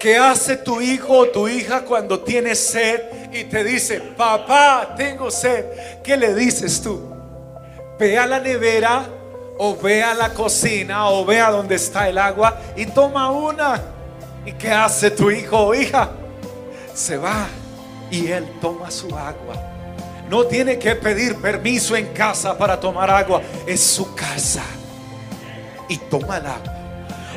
¿Qué hace tu hijo o tu hija cuando tiene sed y te dice, papá, tengo sed? ¿Qué le dices tú? Ve a la nevera o ve a la cocina o ve a donde está el agua y toma una. ¿Y qué hace tu hijo o hija? Se va y él toma su agua. No tiene que pedir permiso en casa para tomar agua. Es su casa. Y toma el agua.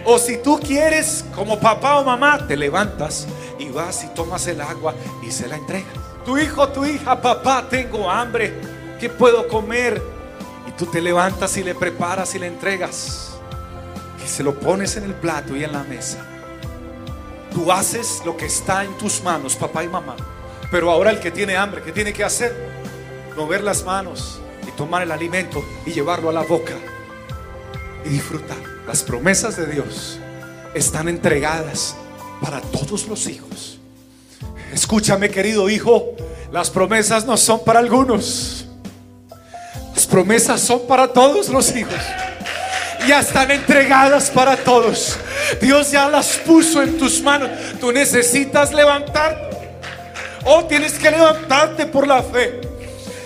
O si tú quieres, como papá o mamá, te levantas y vas y tomas el agua y se la entregas. Tu hijo, tu hija, papá, tengo hambre. ¿Qué puedo comer? Y tú te levantas y le preparas y le entregas. Y se lo pones en el plato y en la mesa. Tú haces lo que está en tus manos, papá y mamá. Pero ahora el que tiene hambre, ¿qué tiene que hacer? Mover las manos y tomar el alimento y llevarlo a la boca y disfrutar. Las promesas de Dios están entregadas para todos los hijos. Escúchame, querido hijo, las promesas no son para algunos. Las promesas son para todos los hijos. Ya están entregadas para todos. Dios ya las puso en tus manos. Tú necesitas levantarte. O oh, tienes que levantarte por la fe.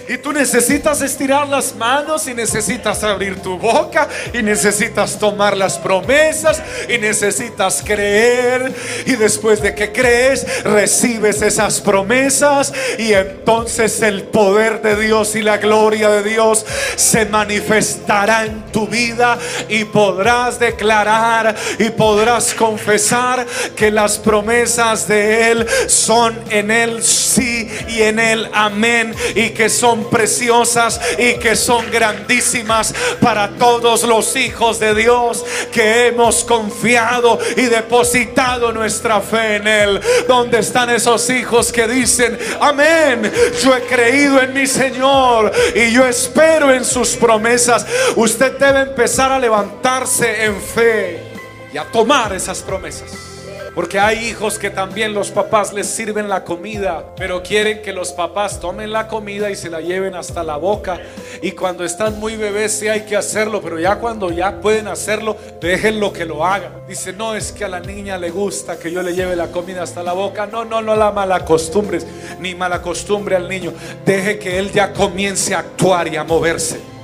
Y tú necesitas estirar las manos y necesitas abrir tu boca y necesitas tomar las promesas y necesitas creer. Y después de que crees, recibes esas promesas y entonces el poder de Dios y la gloria de Dios se manifestará en tu vida y podrás declarar y podrás confesar que las promesas de Él son en Él sí y en Él amén y que son preciosas y que son grandísimas para todos los hijos de Dios que hemos confiado y depositado nuestra fe en Él. ¿Dónde están esos hijos que dicen, amén, yo he creído en mi Señor y yo espero en sus promesas? Usted debe empezar a levantarse en fe y a tomar esas promesas. Porque hay hijos que también los papás les sirven la comida, pero quieren que los papás tomen la comida y se la lleven hasta la boca. Y cuando están muy bebés sí hay que hacerlo, pero ya cuando ya pueden hacerlo, déjenlo que lo hagan. Dice, no es que a la niña le gusta que yo le lleve la comida hasta la boca. No, no, no la mala costumbres, ni mala costumbre al niño. Deje que él ya comience a actuar y a moverse.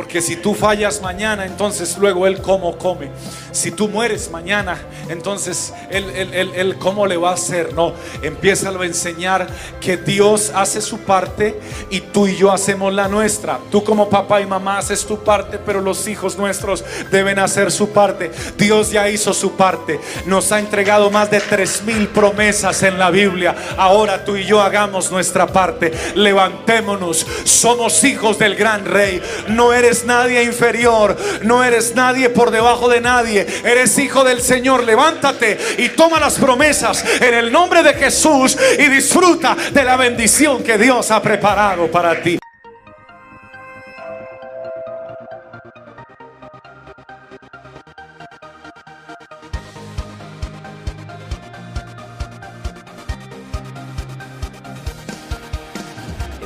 Porque si tú fallas mañana, entonces luego Él cómo come. Si tú mueres mañana, entonces Él, él, él, cómo le va a hacer. No, empieza a enseñar que Dios hace su parte y tú y yo hacemos la nuestra. Tú como papá y mamá haces tu parte, pero los hijos nuestros deben hacer su parte. Dios ya hizo su parte. Nos ha entregado más de tres mil promesas en la Biblia. Ahora tú y yo hagamos nuestra parte. Levantémonos. Somos hijos del gran rey. No eres nadie inferior, no eres nadie por debajo de nadie, eres hijo del Señor. Levántate y toma las promesas en el nombre de Jesús y disfruta de la bendición que Dios ha preparado para ti.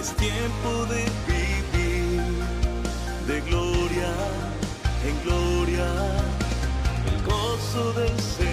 Es tiempo de de gloria en gloria. El gozo del Señor.